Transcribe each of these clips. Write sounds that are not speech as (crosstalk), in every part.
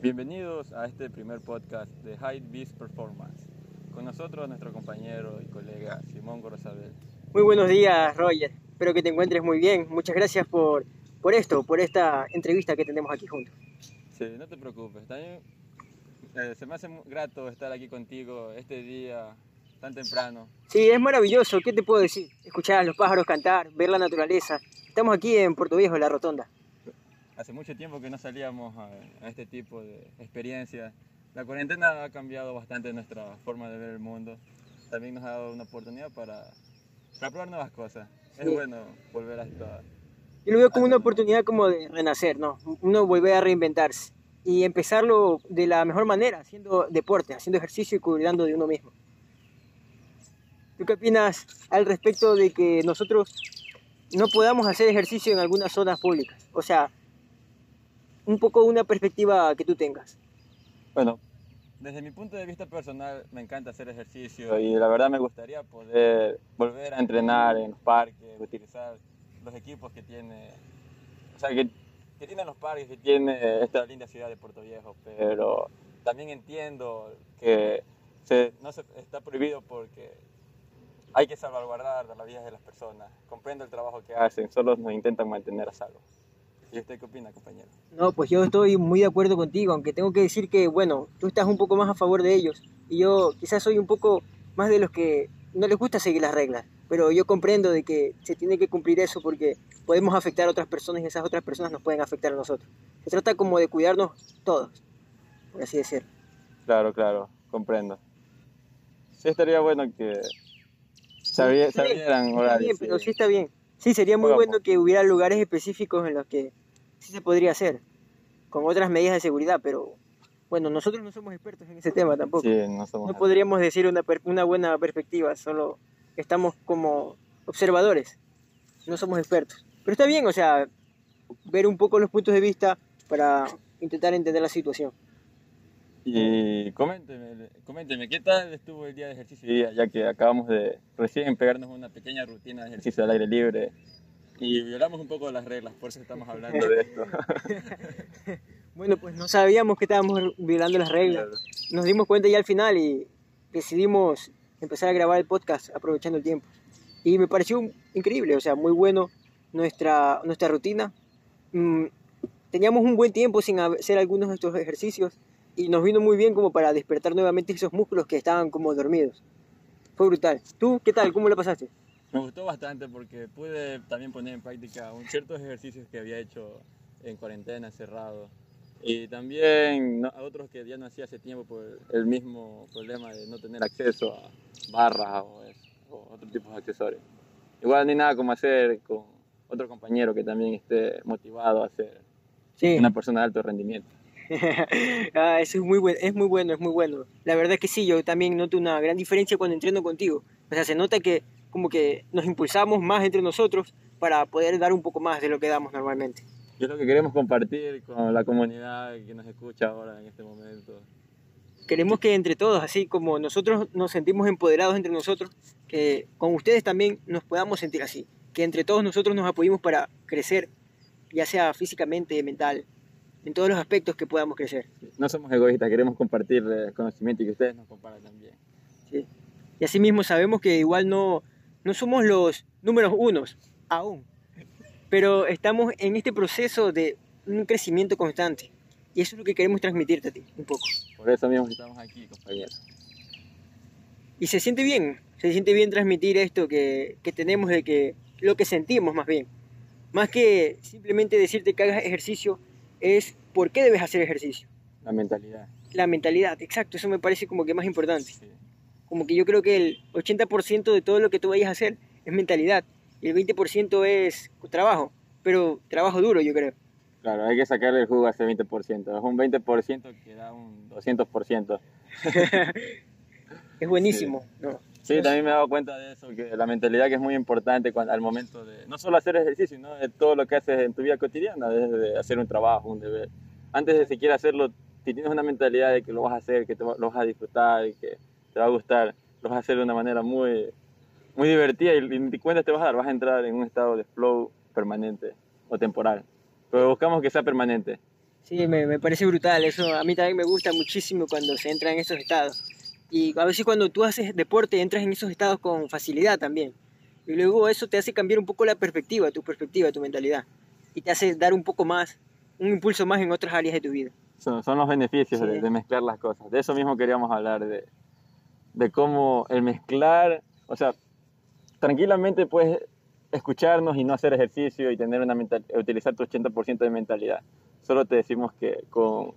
Bienvenidos a este primer podcast de High Beast Performance. Con nosotros nuestro compañero y colega Simón Gorosabel. Muy buenos días, Roger. Espero que te encuentres muy bien. Muchas gracias por, por esto, por esta entrevista que tenemos aquí juntos. Sí, no te preocupes. También eh, se me hace grato estar aquí contigo este día tan temprano. Sí, es maravilloso. ¿Qué te puedo decir? Escuchar a los pájaros cantar, ver la naturaleza. Estamos aquí en Puerto Viejo, en la Rotonda. Hace mucho tiempo que no salíamos a, a este tipo de experiencias. La cuarentena ha cambiado bastante nuestra forma de ver el mundo. También nos ha dado una oportunidad para, para probar nuevas cosas. Es Sí. bueno volver a esta... Yo lo veo como una oportunidad como de renacer, ¿no? Uno volver a reinventarse y empezarlo de la mejor manera, haciendo deporte, haciendo ejercicio y cuidando de uno mismo. ¿Tú qué opinas al respecto de que nosotros no podamos hacer ejercicio en algunas zonas públicas? O sea, un poco una perspectiva que tú tengas. Bueno, desde mi punto de vista personal me encanta hacer ejercicio y la verdad me gustaría poder volver a entrenar en los parques, utilizar los equipos que tiene, o sea, que, que tienen los parques, que tiene esta linda ciudad de Puerto Viejo, pero también entiendo que se, no se, está prohibido porque hay que salvaguardar las vidas de las personas. Comprendo el trabajo que hacen, solo nos intentan mantener a salvo. ¿Y usted qué opina, compañero? No, pues yo estoy muy de acuerdo contigo, aunque tengo que decir que, bueno, tú estás un poco más a favor de ellos y yo quizás soy un poco más de los que no les gusta seguir las reglas, pero yo comprendo de que se tiene que cumplir eso porque podemos afectar a otras personas y esas otras personas nos pueden afectar a nosotros. Se trata como de cuidarnos todos, por así decirlo. Claro, claro, comprendo. Sí estaría bueno que sabieran está horarios. bien, pero sí. sí está bien. Sí, sería muy bueno que hubiera lugares específicos en los que sí se podría hacer, con otras medidas de seguridad, pero bueno, nosotros no somos expertos en ese tema tampoco. Sí, no somos No podríamos decir una, per- una buena perspectiva, solo estamos como observadores, no somos expertos. Pero está bien, o sea, ver un poco los puntos de vista para intentar entender la situación. Y coménteme, coménteme, ¿qué tal estuvo el día de ejercicio? Ya que acabamos de recién pegarnos una pequeña rutina de ejercicio al aire libre y violamos un poco las reglas, por eso estamos hablando de esto. (laughs) Bueno, pues no sabíamos que estábamos violando las reglas. Nos dimos cuenta ya al final y decidimos empezar a grabar el podcast aprovechando el tiempo. Y me pareció increíble, o sea, muy bueno nuestra, nuestra rutina. Mm, teníamos un buen tiempo sin hacer algunos de estos ejercicios y nos vino muy bien como para despertar nuevamente esos músculos que estaban como dormidos. Fue brutal. ¿Tú qué tal? ¿Cómo lo pasaste? Me gustó bastante porque pude también poner en práctica un ciertos ejercicios que había hecho en cuarentena, encerrado. Y también no- a otros que ya no hacía hace tiempo por el mismo problema de no tener acceso a barras o, eso, o otro tipo de accesorios. Igual ni nada como hacer con otro compañero que también esté motivado a ser Sí. una persona de alto rendimiento. (laughs) ah, eso es muy bueno, es muy bueno, es muy bueno. La verdad es que sí, yo también noto una gran diferencia cuando entreno contigo. O sea, se nota que como que nos impulsamos más entre nosotros para poder dar un poco más de lo que damos normalmente. Y es lo que queremos compartir con la comunidad que nos escucha ahora en este momento. Queremos que entre todos, así como nosotros nos sentimos empoderados entre nosotros, que con ustedes también nos podamos sentir así. Que entre todos nosotros nos apoyemos para crecer, ya sea físicamente, mental, en todos los aspectos que podamos crecer. No somos egoístas, queremos compartir eh, conocimiento y que ustedes nos compartan también. ¿sí? Y asimismo sabemos que igual no, no somos los números unos, aún. Pero estamos en este proceso de un crecimiento constante. Y eso es lo que queremos transmitirte a ti, un poco. Por eso mismo estamos aquí, compañeros. Y se siente bien, se siente bien transmitir esto que, que tenemos de que lo que sentimos más bien. Más que simplemente decirte que hagas ejercicio, es por qué debes hacer ejercicio. La mentalidad. La mentalidad, exacto, eso me parece como que más importante. sí. Como que yo creo que el 80% de todo lo que tú vayas a hacer es mentalidad y el 20% es trabajo, pero trabajo duro yo creo. Claro, hay que sacarle el jugo a ese 20%. Es un 20% que da un 200%. (laughs) Es buenísimo, ¿no? Sí, también me he dado cuenta de eso, que la mentalidad que es muy importante cuando, al momento de no solo hacer ejercicio, sino de todo lo que haces en tu vida cotidiana, desde hacer un trabajo, un deber. Antes de siquiera hacerlo, si tienes una mentalidad de que lo vas a hacer, que te va- lo vas a disfrutar y que te va a gustar, lo vas a hacer de una manera muy, muy divertida y, ni cuenta te vas a dar, vas a entrar en un estado de flow permanente o temporal. Pero buscamos que sea permanente. Sí, me, me parece brutal. Eso a mí también me gusta muchísimo cuando se entra en esos estados. Y a veces cuando tú haces deporte entras en esos estados con facilidad también. Y luego eso te hace cambiar un poco la perspectiva, tu perspectiva, tu mentalidad. Y te hace dar un poco más, un impulso más en otras áreas de tu vida. Son, son los beneficios Sí. de, de mezclar las cosas. De eso mismo queríamos hablar, de, de cómo el mezclar, o sea, tranquilamente puedes escucharnos y no hacer ejercicio y tener una mental, utilizar tu 80% de mentalidad. Solo te decimos que con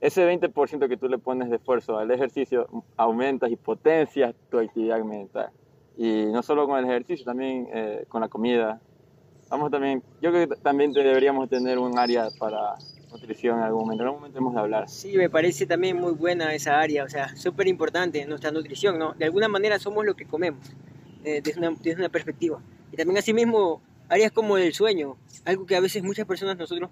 ese 20% que tú le pones de esfuerzo al ejercicio, aumentas y potencias tu actividad mental. Y no solo con el ejercicio, también eh, con la comida. Vamos también, yo creo que también deberíamos tener un área para nutrición en algún momento. En algún momento hemos de hablar. Sí, me parece también muy buena esa área, o sea, súper importante nuestra nutrición, ¿no? De alguna manera somos lo que comemos, eh, desde, una, desde una perspectiva. Y también asimismo, áreas como el sueño, algo que a veces muchas personas nosotros,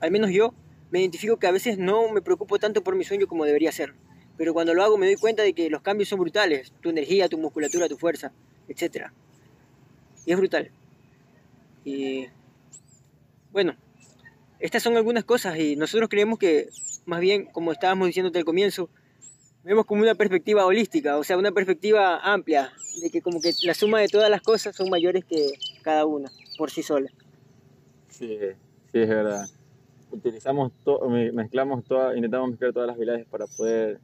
al menos yo, me identifico que a veces no me preocupo tanto por mi sueño como debería ser. Pero cuando lo hago me doy cuenta de que los cambios son brutales, tu energía, tu musculatura, tu fuerza, etc. Y es brutal. Y bueno, estas son algunas cosas y nosotros creemos que, más bien, como estábamos diciéndote al comienzo, vemos como una perspectiva holística, o sea, una perspectiva amplia, de que como que la suma de todas las cosas son mayores que cada una, por sí sola. Sí, sí, es verdad. Utilizamos todo, mezclamos todas, intentamos mezclar todas las habilidades para poder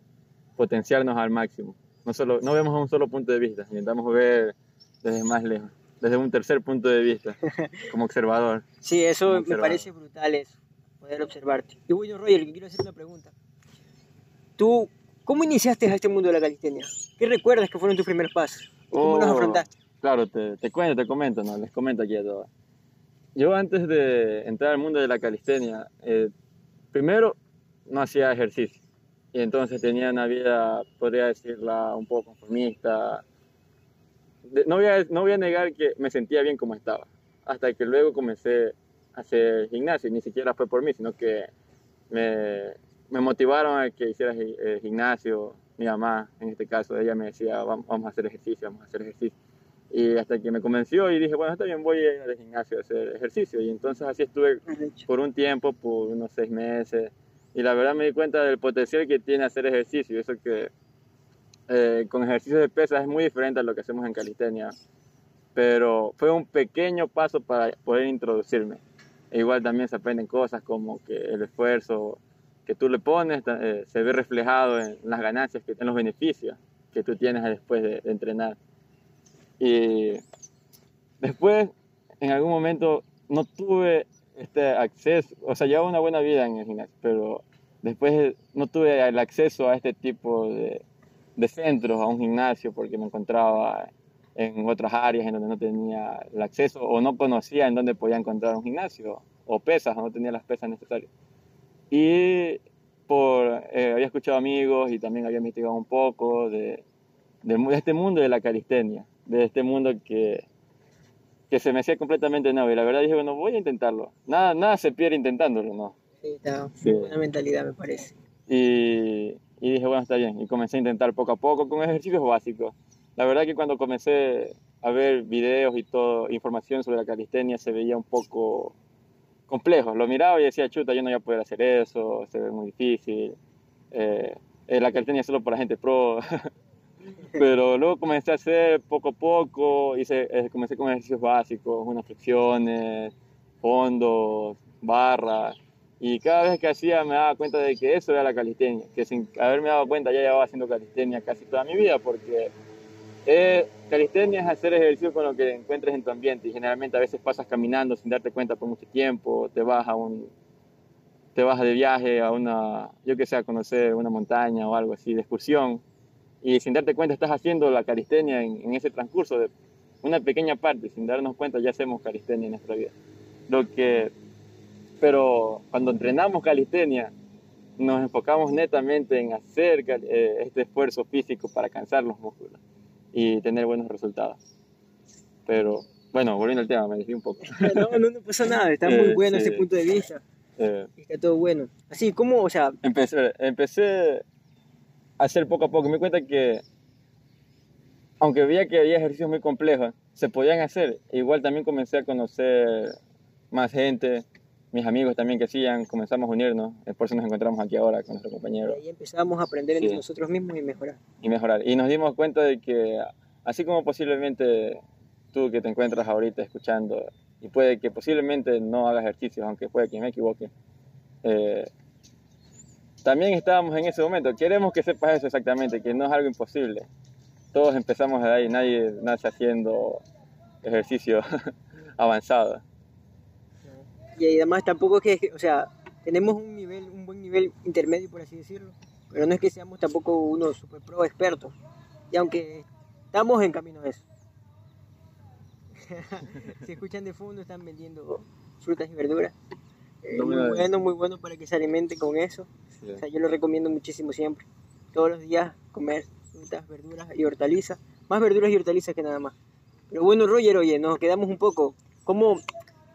potenciarnos al máximo. No, solo, no vemos a un solo punto de vista, intentamos ver desde más lejos, desde un tercer punto de vista, (laughs) como observador. Sí, eso me observador. parece brutal eso, poder observarte. Y bueno, Roger, quiero hacer una pregunta. ¿Tú cómo iniciaste a este mundo de la calistenia? ¿Qué recuerdas que fueron tus primeros pasos? ¿Y ¿Cómo los Oh, afrontaste? Claro, te, te cuento, te comento, ¿no? Les comento aquí a todos. Yo antes de entrar al mundo de la calistenia, eh, primero no hacía ejercicio. Y entonces tenía una vida, podría decirla, un poco conformista. No, voy a, no voy a negar que me sentía bien como estaba. Hasta que luego comencé a hacer gimnasio. Y ni siquiera fue por mí, sino que me, me motivaron a que hiciera eh, gimnasio. Mi mamá, en este caso, ella me decía, vamos a hacer ejercicio, vamos a hacer ejercicio. Y hasta que me convenció y dije, bueno, está bien, voy a ir al gimnasio a hacer ejercicio. Y entonces así estuve por un tiempo, por unos seis meses. Y la verdad me di cuenta del potencial que tiene hacer ejercicio. Eso que eh, con ejercicios de pesas es muy diferente a lo que hacemos en calistenia. Pero fue un pequeño paso para poder introducirme. E igual también se aprenden cosas como que el esfuerzo que tú le pones eh, se ve reflejado en las ganancias, que, en los beneficios que tú tienes después de, de entrenar. Y después, en algún momento, no tuve este acceso, o sea, llevaba una buena vida en el gimnasio, pero después no tuve el acceso a este tipo de, de centros, a un gimnasio, porque me encontraba en otras áreas en donde no tenía el acceso o no conocía en dónde podía encontrar un gimnasio o pesas, o no tenía las pesas necesarias. Y por, eh, había escuchado amigos y también había investigado un poco de, mu- de este mundo de la calistenia, de este mundo que, que se me hacía completamente nuevo. Y la verdad dije, bueno, voy a intentarlo. Nada, nada se pierde intentándolo, ¿no? Sí, está Sí. buena mentalidad, me parece. Y, y dije, bueno, está bien. Y comencé a intentar poco a poco con ejercicios básicos. La verdad que cuando comencé a ver videos y todo, información sobre la calistenia, se veía un poco complejo. Lo miraba y decía, chuta, yo no voy a poder hacer eso, se ve muy difícil. Eh, eh, la calistenia es solo para gente pro. (laughs) Pero luego comencé a hacer poco a poco, hice, eh, comencé con ejercicios básicos, unas flexiones, fondos, barras. Y cada vez que hacía me daba cuenta de que eso era la calistenia, que sin haberme dado cuenta ya llevaba haciendo calistenia casi toda mi vida, porque eh, calistenia es hacer ejercicio con lo que encuentres en tu ambiente y generalmente a veces pasas caminando sin darte cuenta por mucho tiempo, te vas a un te vas de viaje a una, yo que sé, a conocer una montaña o algo así, de excursión, y sin darte cuenta estás haciendo la calistenia en, en ese transcurso de una pequeña parte, sin darnos cuenta ya hacemos calistenia en nuestra vida. Lo que, pero cuando entrenamos calistenia, nos enfocamos netamente en hacer eh, este esfuerzo físico para cansar los músculos y tener buenos resultados. Pero, bueno, volviendo al tema, me desvié un poco. (laughs) No, no, no pasa nada, está muy Eh, bueno sí. ese punto de vista, Eh, está todo bueno. Así, ¿cómo, o sea, empecé, empecé hacer poco a poco. Me di cuenta que, aunque veía que había ejercicios muy complejos, se podían hacer. Igual también comencé a conocer más gente mis amigos también que hacían, comenzamos a unirnos, por eso nos encontramos aquí ahora con nuestro Y compañero ahí empezamos a aprender entre Sí. nosotros mismos y mejorar. y mejorar. Y nos dimos cuenta de que así como posiblemente tú que te encuentras ahorita escuchando y puede que posiblemente no hagas ejercicios, aunque puede que me equivoque, eh, también estábamos en ese momento. Queremos que sepas eso exactamente, que no es algo imposible. Todos empezamos de ahí, nadie nace haciendo ejercicio (laughs) avanzado. Y además tampoco es que, o sea, tenemos un nivel, un buen nivel intermedio, por así decirlo, pero no es que seamos tampoco unos super pro expertos. Y aunque estamos en camino a eso. (laughs) si escuchan de fondo, están vendiendo frutas y verduras. Muy bueno, muy bueno para que se alimente con eso. O sea, yo lo recomiendo muchísimo siempre. Todos los días comer frutas, verduras y hortalizas. Más verduras y hortalizas que nada más. Pero bueno, Roger, oye, nos quedamos un poco. ¿Cómo,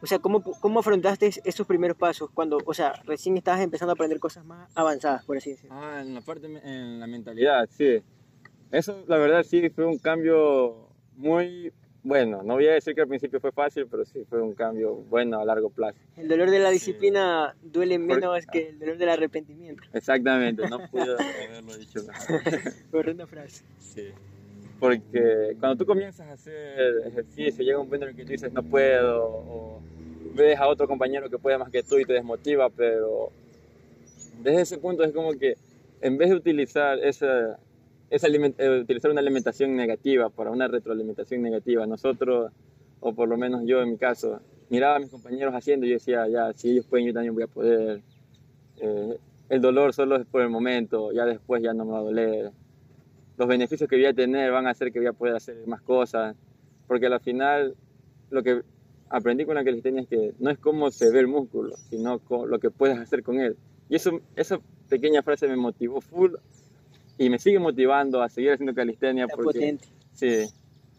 o sea, cómo, cómo afrontaste esos primeros pasos cuando, o sea, recién estabas empezando a aprender cosas más avanzadas, por así decirlo? Ah, en la parte, en la mentalidad, sí. Eso, la verdad, sí, fue un cambio muy bueno. No voy a decir que al principio fue fácil, pero sí fue un cambio bueno a largo plazo. El dolor de la Sí. disciplina duele Por- menos que el dolor del arrepentimiento. Exactamente, no (laughs) pude haberlo dicho (laughs) mejor. Horrenda frase. Sí. Porque cuando tú comienzas a hacer ejercicio, llega un punto en el que tú dices no puedo, o ves a otro compañero que puede más que tú y te desmotiva, pero desde ese punto es como que en vez de utilizar esa, aliment- eh, utilizar una alimentación negativa para una retroalimentación negativa, nosotros, o por lo menos yo en mi caso, miraba a mis compañeros haciendo y yo decía, ya, si ellos pueden, yo también voy a poder. Eh, el dolor solo es por el momento, ya después ya no me va a doler los beneficios que voy a tener van a hacer que voy a poder hacer más cosas, porque al final lo que aprendí con la calistenia es que no es cómo se ve el músculo, sino con lo que puedes hacer con él. Y eso, esa pequeña frase me motivó full y me sigue motivando a seguir haciendo calistenia Está porque potente. sí,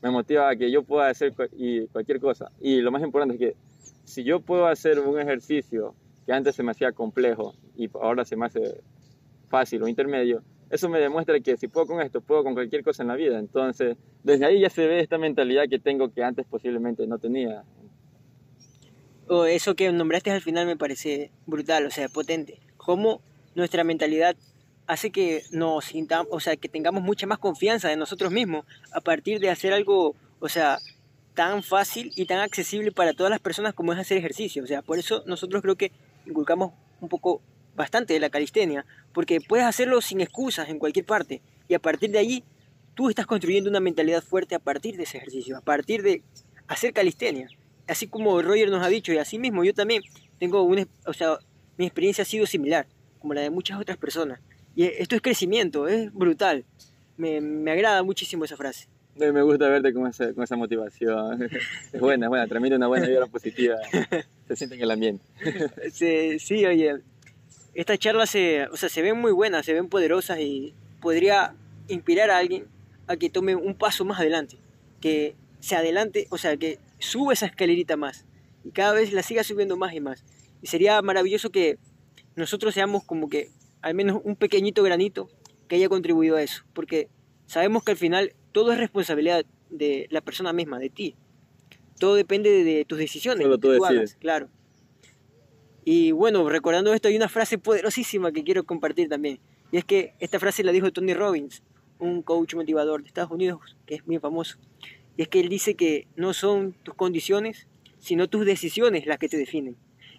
me motiva a que yo pueda hacer y cualquier cosa. Y lo más importante es que si yo puedo hacer un ejercicio que antes se me hacía complejo y ahora se me hace fácil o intermedio, eso me demuestra que si puedo con esto, puedo con cualquier cosa en la vida. Entonces, desde ahí ya se ve esta mentalidad que tengo que antes posiblemente no tenía. O eso que nombraste al final me parece brutal, o sea, potente. Cómo nuestra mentalidad hace que nos sintamos, o sea, que tengamos mucha más confianza en nosotros mismos a partir de hacer algo, o sea, tan fácil y tan accesible para todas las personas como es hacer ejercicio. O sea, por eso nosotros creo que inculcamos un poco bastante de la calistenia, porque puedes hacerlo sin excusas en cualquier parte y a partir de allí tú estás construyendo una mentalidad fuerte a partir de ese ejercicio, a partir de hacer calistenia. Así como Roger nos ha dicho y así mismo yo también tengo una, o sea, mi experiencia ha sido similar, como la de muchas otras personas. Y esto es crecimiento, es brutal. Me, me agrada muchísimo esa frase. Me gusta verte con esa, con esa motivación. (laughs) Es buena, es buena, transmite una buena vibra positiva. Se siente en el ambiente. (laughs) Sí, oye, estas charlas se, o sea, se ven muy buenas, se ven poderosas y podría inspirar a alguien a que tome un paso más adelante, que se adelante, o sea, que sube esa escalerita más y cada vez la siga subiendo más y más. Y sería maravilloso que nosotros seamos como que al menos un pequeñito granito que haya contribuido a eso, porque sabemos que al final todo es responsabilidad de la persona misma, de ti. Todo depende de, de tus decisiones, Solo tú tú hagas, claro. Y bueno, recordando esto, hay una frase poderosísima que quiero compartir también. Y es que esta frase la dijo Tony Robbins, un coach motivador de Estados Unidos que es muy famoso. Y es que él dice que no son tus condiciones, sino tus decisiones las que te definen.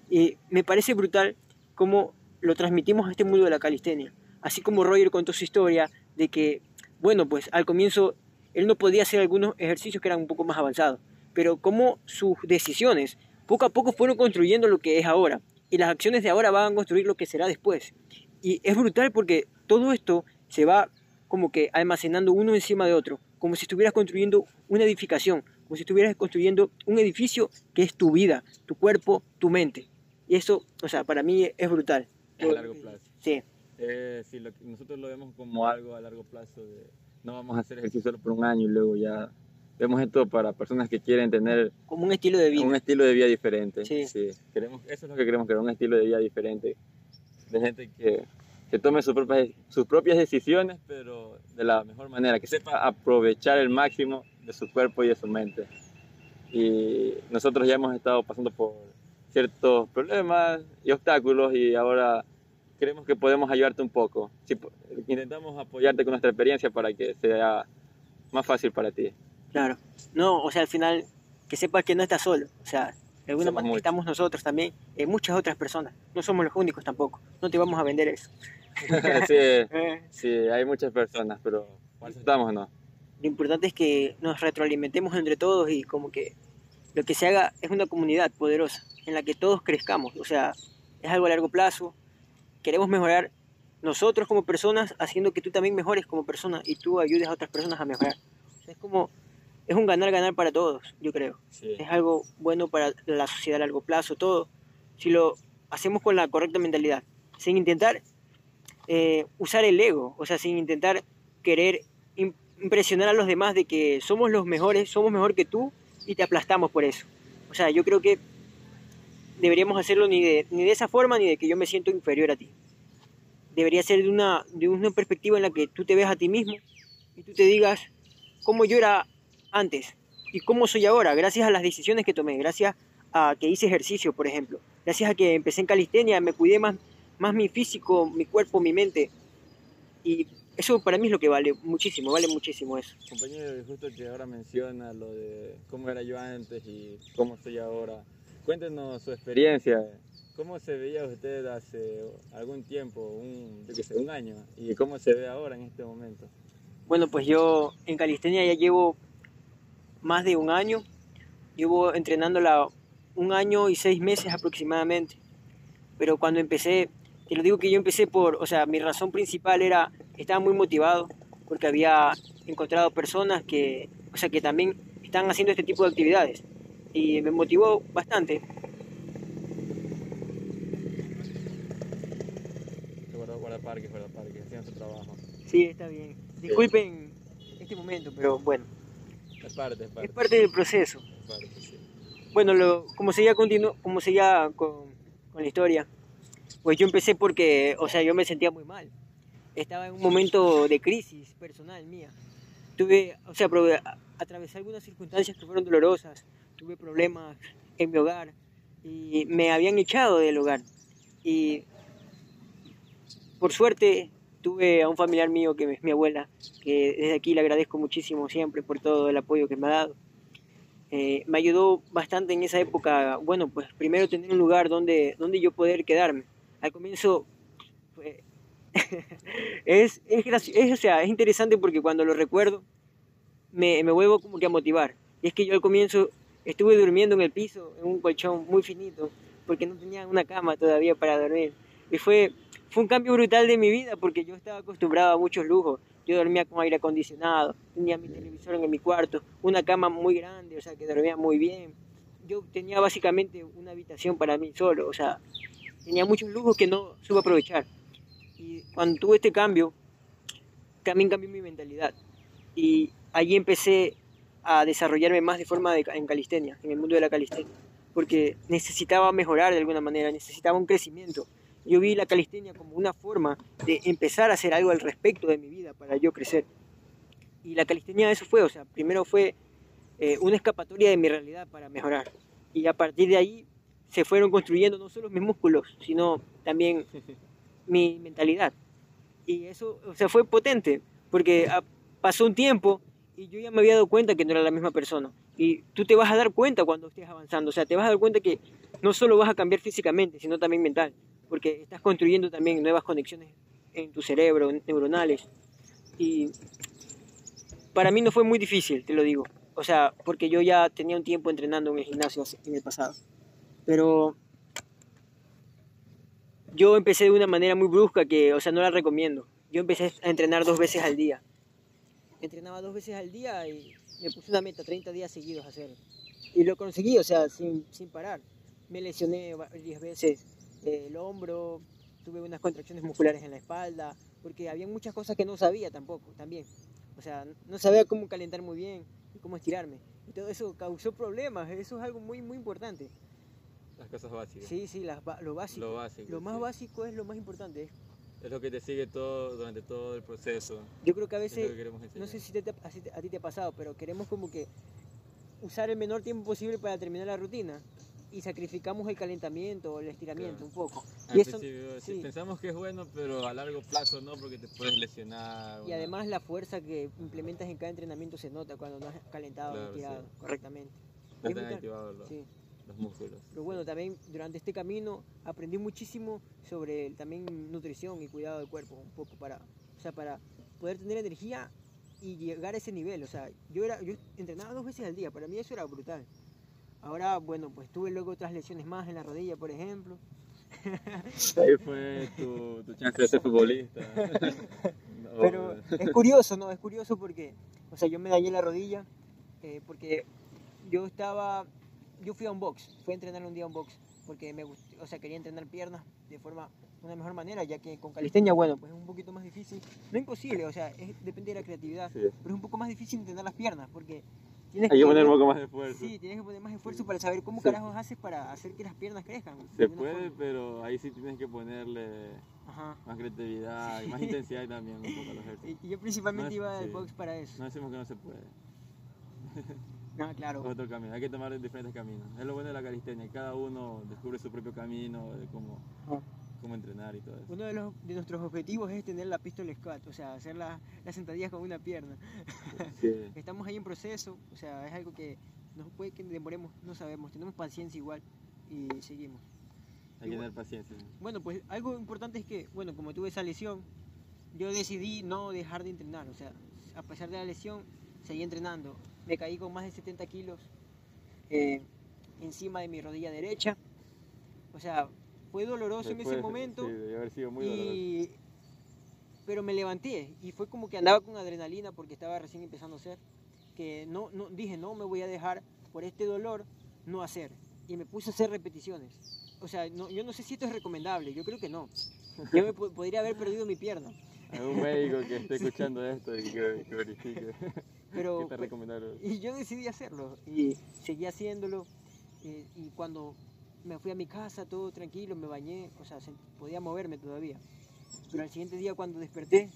Y me parece brutal cómo lo transmitimos a este mundo de la calistenia. Así como Roger contó su historia de que, bueno, pues al comienzo él no podía hacer algunos ejercicios que eran un poco más avanzados, pero cómo sus decisiones poco a poco fueron construyendo lo que es ahora. Y las acciones de ahora van a construir lo que será después. Y es brutal porque todo esto se va como que almacenando uno encima de otro, como si estuvieras construyendo una edificación, como si estuvieras construyendo un edificio que es tu vida, tu cuerpo, tu mente. Y eso, o sea, para mí es brutal. A largo plazo. Sí, Eh, sí, lo nosotros lo vemos como algo a largo plazo. De, no vamos a hacer ejercicio solo por un año y luego ya. Vemos esto para personas que quieren tener como un estilo de vida. un estilo de vida diferente. Sí. Queremos, eso es lo que queremos, crear un estilo de vida diferente. De gente que, que tome sus propias, sus propias decisiones, pero de la mejor manera, que sepa aprovechar el máximo de su cuerpo y de su mente. Y nosotros ya hemos estado pasando por ciertos problemas y obstáculos y ahora creemos que podemos ayudarte un poco. Si intentamos apoyarte con nuestra experiencia para que sea más fácil para ti. Claro. No, o sea, al final, que sepas que no estás solo. O sea, de alguna Somos manera estamos nosotros también, eh, muchas otras personas. No somos los únicos tampoco. No te vamos a vender eso. (laughs) sí, (laughs) Eh, sí, hay muchas personas, pero ¿para eso estamos no? lo importante es que nos retroalimentemos entre todos y como que lo que se haga es una comunidad poderosa en la que todos crezcamos. O sea, es algo a largo plazo. Queremos mejorar nosotros como personas, haciendo que tú también mejores como persona y tú ayudes a otras personas a mejorar. O sea, es como, es un ganar-ganar para todos, yo creo. Sí. es algo bueno para la sociedad a largo plazo, todo, si lo hacemos con la correcta mentalidad, sin intentar eh, usar el ego, o sea, sin intentar querer im- impresionar a los demás de que somos los mejores, somos mejor que tú y te aplastamos por eso. O sea, yo creo que deberíamos hacerlo ni de, ni de esa forma ni de que yo me siento inferior a ti. Debería ser de una, de una perspectiva en la que tú te ves a ti mismo y tú te digas cómo yo era antes y cómo soy ahora, gracias a las decisiones que tomé, gracias a que hice ejercicio, por ejemplo, gracias a que empecé en calistenia, me cuidé más, más mi físico, mi cuerpo, mi mente. Y eso para mí es lo que vale muchísimo, vale muchísimo eso. Compañero, justo que ahora menciona lo de cómo era yo antes y cómo soy ahora, cuéntenos su experiencia. ¿Cómo se veía usted hace algún tiempo, un, yo qué sé, un año? ¿Y cómo se ve ahora en este momento? Bueno, pues yo en calistenia ya llevo más de un año. Llevo entrenándola un año y seis meses aproximadamente. Pero cuando empecé, te lo digo que yo empecé por, o sea, mi razón principal era, estaba muy motivado porque había encontrado personas que, o sea, que también están haciendo este tipo de actividades. Y me motivó bastante. Haciendo su trabajo. Sí, está bien. Disculpen este momento, pero bueno, Es parte, es parte. es parte del proceso. es parte, sí. Bueno, lo, como seguía, continu, como seguía con, con la historia, pues yo empecé porque, o sea, yo me sentía muy mal. Estaba en un momento de crisis personal mía. Tuve, o sea, atravesé algunas circunstancias que fueron dolorosas. Tuve problemas en mi hogar y me habían echado del hogar. Y por suerte tuve a un familiar mío que es mi abuela, que desde aquí le agradezco muchísimo siempre por todo el apoyo que me ha dado. Eh, me ayudó bastante en esa época, bueno, pues primero tener un lugar donde, donde yo poder quedarme. Al comienzo (laughs) es, es, es, o sea, es interesante porque cuando lo recuerdo me, me vuelvo como que a motivar. Y es que yo al comienzo estuve durmiendo en el piso, en un colchón muy finito, porque no tenía una cama todavía para dormir. Y fue, fue un cambio brutal de mi vida porque yo estaba acostumbrado a muchos lujos. Yo dormía con aire acondicionado, tenía mi televisor en mi cuarto, una cama muy grande, o sea, que dormía muy bien. Yo tenía básicamente una habitación para mí solo, o sea, tenía muchos lujos que no supe aprovechar. Y cuando tuve este cambio, también cambió mi mentalidad. Y allí empecé a desarrollarme más de forma en calistenia, en el mundo de la calistenia, porque necesitaba mejorar de alguna manera, necesitaba un crecimiento. Yo vi la calistenia como una forma de empezar a hacer algo al respecto de mi vida para yo crecer. Y la calistenia eso fue, o sea, primero fue eh, una escapatoria de mi realidad para mejorar. Y a partir de ahí se fueron construyendo no solo mis músculos, sino también (laughs) mi mentalidad. Y eso, o sea, fue potente, porque pasó un tiempo y yo ya me había dado cuenta que no era la misma persona. Y tú te vas a dar cuenta cuando estés avanzando, o sea, te vas a dar cuenta que no solo vas a cambiar físicamente, sino también mental, porque estás construyendo también nuevas conexiones en tu cerebro, neuronales. Y para mí no fue muy difícil, te lo digo. O sea, porque yo ya tenía un tiempo entrenando en el gimnasio en el pasado. Pero yo empecé de una manera muy brusca que, o sea, no la recomiendo. Yo empecé a entrenar dos veces al día. Entrenaba dos veces al día y me puse una meta, 30 días seguidos hacer. Y lo conseguí, o sea, sin, sin parar. Me lesioné varias veces eh, el hombro, tuve unas contracciones musculares en la espalda, porque había muchas cosas que no sabía tampoco, también. O sea, no sabía cómo calentar muy bien y cómo estirarme. Y todo eso causó problemas, eso es algo muy, muy importante. Las cosas básicas. Sí, sí, las lo básico. Lo básico. Lo más sí. básico es lo más importante. Es- Es lo que te sigue todo durante todo el proceso. Yo creo que a que veces, enseñar. no sé si te- te- a, ti te ha pasado, pero queremos como que usar el menor tiempo posible para terminar la rutina. y sacrificamos el calentamiento o el estiramiento Claro. un poco. Al Y eso, sí, pensamos que es bueno, pero a largo plazo no, porque te puedes lesionar. y una- además la fuerza que implementas en cada entrenamiento se nota cuando no has calentado Claro, o estirado sí. correctamente. no es activados los, Sí. Los músculos. Pero bueno, también durante este camino aprendí muchísimo sobre también nutrición y cuidado del cuerpo, un poco para, o sea, para poder tener energía y llegar a ese nivel. O sea, yo era, yo entrenaba dos veces al día, para mí eso era brutal. Ahora, bueno, pues tuve luego otras lesiones más en la rodilla, por ejemplo. (laughs) Ahí fue tu, tu chance de ser futbolista. No, (laughs) Pero es curioso, ¿no? Es curioso porque, o sea, yo me dañé la rodilla eh, porque yo estaba, yo fui a un box, fui a entrenar un día a un box porque me gust- o sea, quería entrenar piernas de forma, una mejor manera, ya que con calistenia, bueno, pues es un poquito más difícil, no imposible, o sea, es- depende de la creatividad, Sí. pero es un poco más difícil entrenar las piernas porque tienes Hay que poner un poco más de esfuerzo. Sí, tienes que poner más esfuerzo para saber cómo Sí. carajos haces para hacer que las piernas crezcan. Se puede, forma. pero ahí sí tienes que ponerle Ajá. más creatividad y más intensidad también un poco a los (laughs) ejercicios. Y yo principalmente No es- iba al sí. box para eso. No decimos que no se puede. (laughs) No, (laughs) claro. Otro camino. Hay que tomar diferentes caminos. Es lo bueno de la calistenia. Cada uno descubre su propio camino de cómo, Ah. cómo entrenar y todo eso. Uno de, los, de nuestros objetivos es tener la pistol squat, o sea, hacer la- las sentadillas con una pierna. (laughs) Sí. Estamos ahí en proceso, o sea, es algo que nos puede que demoremos, no sabemos, tenemos paciencia igual y seguimos. Hay que tener paciencia. Bueno, pues algo importante es que, bueno, como tuve esa lesión, yo decidí no dejar de entrenar, o sea, a pesar de la lesión, seguí entrenando. Me caí con más de 70 kilos eh, encima de mi rodilla derecha, o sea, fue doloroso en ese Después, momento. Sí, debió haber sido muy doloroso. y pero me levanté y fue como que andaba con adrenalina porque estaba recién empezando a hacer que no, no dije no me voy a dejar por este dolor no hacer y me puse a hacer repeticiones o sea no, yo no sé si esto es recomendable yo creo que no yo me po- podría haber perdido mi pierna (laughs) Algún médico que esté (laughs) escuchando esto y que, que verifique. (laughs) pero que te recomendaron. y yo decidí hacerlo y seguí haciéndolo eh, y cuando me fui a mi casa todo tranquilo me bañé o sea se- podía moverme todavía. Pero al siguiente día cuando desperté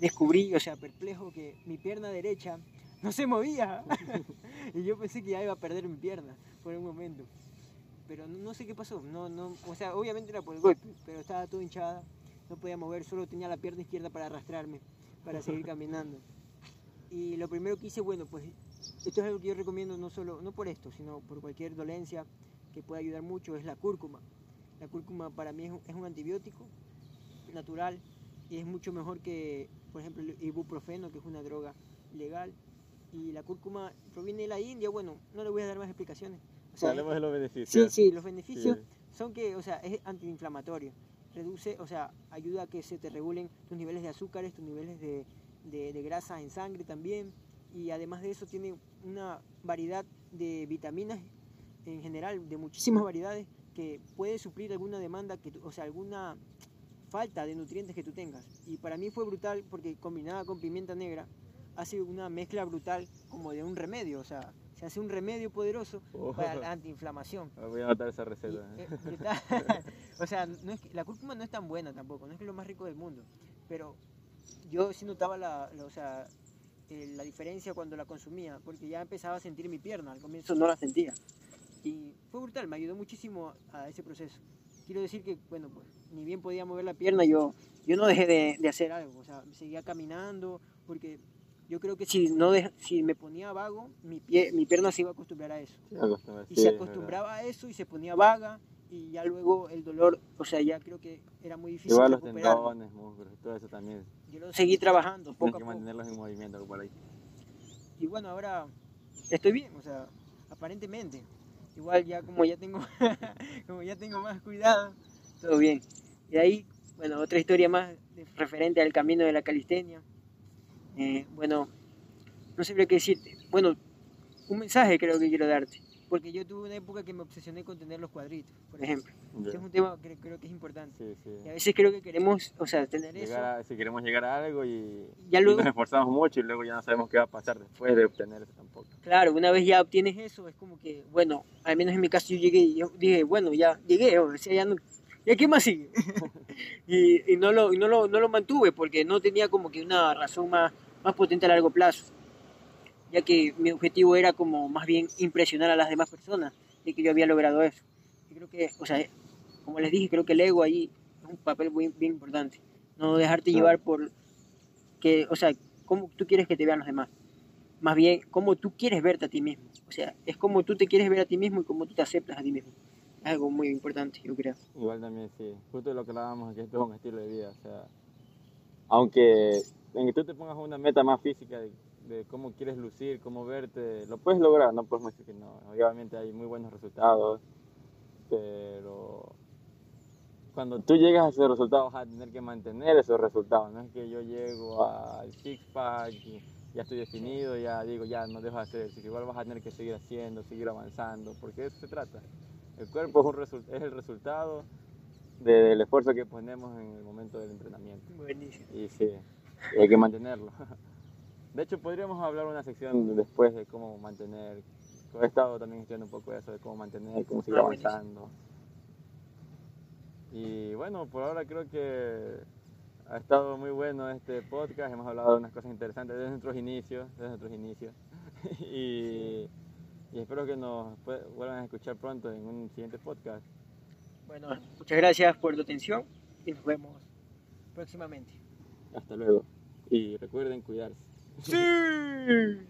descubrí o sea perplejo que mi pierna derecha no se movía. (laughs) Y yo pensé que ya iba a perder mi pierna por un momento. Pero no, no sé qué pasó no no o sea obviamente era por el golpe pero estaba todo hinchada no podía mover solo tenía la pierna izquierda para arrastrarme para seguir (laughs) caminando y lo primero que hice, bueno, pues esto es algo que yo recomiendo no solo, no por esto, sino por cualquier dolencia que pueda ayudar mucho, es la cúrcuma. La cúrcuma para mí es un, es un antibiótico natural y es mucho mejor que, por ejemplo, el ibuprofeno, que es una droga legal. Y la cúrcuma proviene de la India, bueno, no le voy a dar más explicaciones. O sea, Hablemos de los sí, beneficios. sí, los beneficios Sí. son que, o sea, es antiinflamatorio. Reduce, o sea, ayuda a que se te regulen tus niveles de azúcares, tus niveles de, de, de grasa en sangre también. Y además de eso tiene una variedad de vitaminas en general, de muchísimas variedades, que puede suplir alguna demanda, que o sea, alguna falta de nutrientes que tú tengas. Y para mí fue brutal porque combinada con pimienta negra hace una mezcla brutal como de un remedio, o sea, se hace un remedio poderoso Oh. para la antiinflamación. Voy a anotar esa Y, receta. eh, brutal. (laughs) o sea, no es que- la cúrcuma no es tan buena tampoco, no es que es lo más rico del mundo, pero yo sí notaba la, la- o sea, eh, la diferencia cuando la consumía, porque ya empezaba a sentir mi pierna, al comienzo no la sentía. Y fue brutal, me ayudó muchísimo a ese proceso. Quiero decir que, bueno, pues ni bien podía mover la pierna, yo, yo no dejé de, de hacer algo, o sea, seguía caminando, porque yo creo que si, no dej- si me ponía vago, mi, pie, mi pierna se iba a acostumbrar a eso Sí, y sí, se acostumbraba a eso y se ponía vaga y ya luego el dolor, o sea, ya creo que era muy difícil Igual los tendones, músculos, todo eso también. Yo lo seguí trabajando Tienes poco a que mantenerlos en movimiento por ahí. Y bueno, ahora estoy bien, o sea, aparentemente. Igual ya como ya tengo (laughs) como ya tengo más cuidado, todo bien. Y ahí, bueno, otra historia más referente al camino de la calistenia. Eh, bueno, no sé qué decirte. Bueno, un mensaje creo que quiero darte. Porque yo tuve una época que me obsesioné con tener los cuadritos, por ejemplo. Este es un tema que creo que es importante. Sí, sí. Y a veces creo que queremos, o sea, tener eso. Llegar si queremos llegar a algo y, Ya y luego- nos esforzamos mucho y luego ya no sabemos qué va a pasar después de obtener eso tampoco. Claro, una vez ya obtienes eso, es como que, bueno, al menos en mi caso yo llegué y yo dije, bueno, ya llegué, o sea, ya no, ¿ya qué más sigue? (laughs) y y no, lo, y no, lo, no lo mantuve porque no tenía como que una razón más, más potente a largo plazo, ya que mi objetivo era como más bien impresionar a las demás personas de que yo había logrado eso. Y creo que, o sea, como les dije, creo que el ego ahí es un papel muy, bien importante. No dejarte Claro. llevar por que, o sea, cómo tú quieres que te vean los demás. Más bien, cómo tú quieres verte a ti mismo. O sea, es como tú te quieres ver a ti mismo y cómo tú te aceptas a ti mismo. Es algo muy importante, yo creo. Igual también, sí. Justo lo que hablábamos, que esto es un estilo de vida. O sea, aunque en que tú te pongas una meta más física de, de cómo quieres lucir, cómo verte, lo puedes lograr, no podemos decir que no. Obviamente hay muy buenos resultados, pero cuando tú llegas a esos resultados vas a tener que mantener esos resultados. No es que yo llego al six-pack y ya estoy definido, ya digo, ya no dejo de hacer ejercicio. Igual vas a tener que seguir haciendo, seguir avanzando, porque de eso se trata. El cuerpo es, un es el resultado de- del esfuerzo que ponemos en el momento del entrenamiento. Buenísimo. Y sí, hay que mantenerlo. (laughs) De hecho, podríamos hablar una sección después de cómo mantener. He estado también estudiando un poco eso de cómo mantener, cómo seguir Ah, avanzando. Y bueno, por ahora creo que ha estado muy bueno este podcast. Hemos hablado de unas cosas interesantes desde nuestros inicios, desde nuestros inicios. (laughs) y, y espero que nos vuelvan a escuchar pronto en un siguiente podcast. Bueno, muchas gracias por tu atención y nos vemos próximamente. Hasta luego. Y recuerden cuidarse. ¡Sí!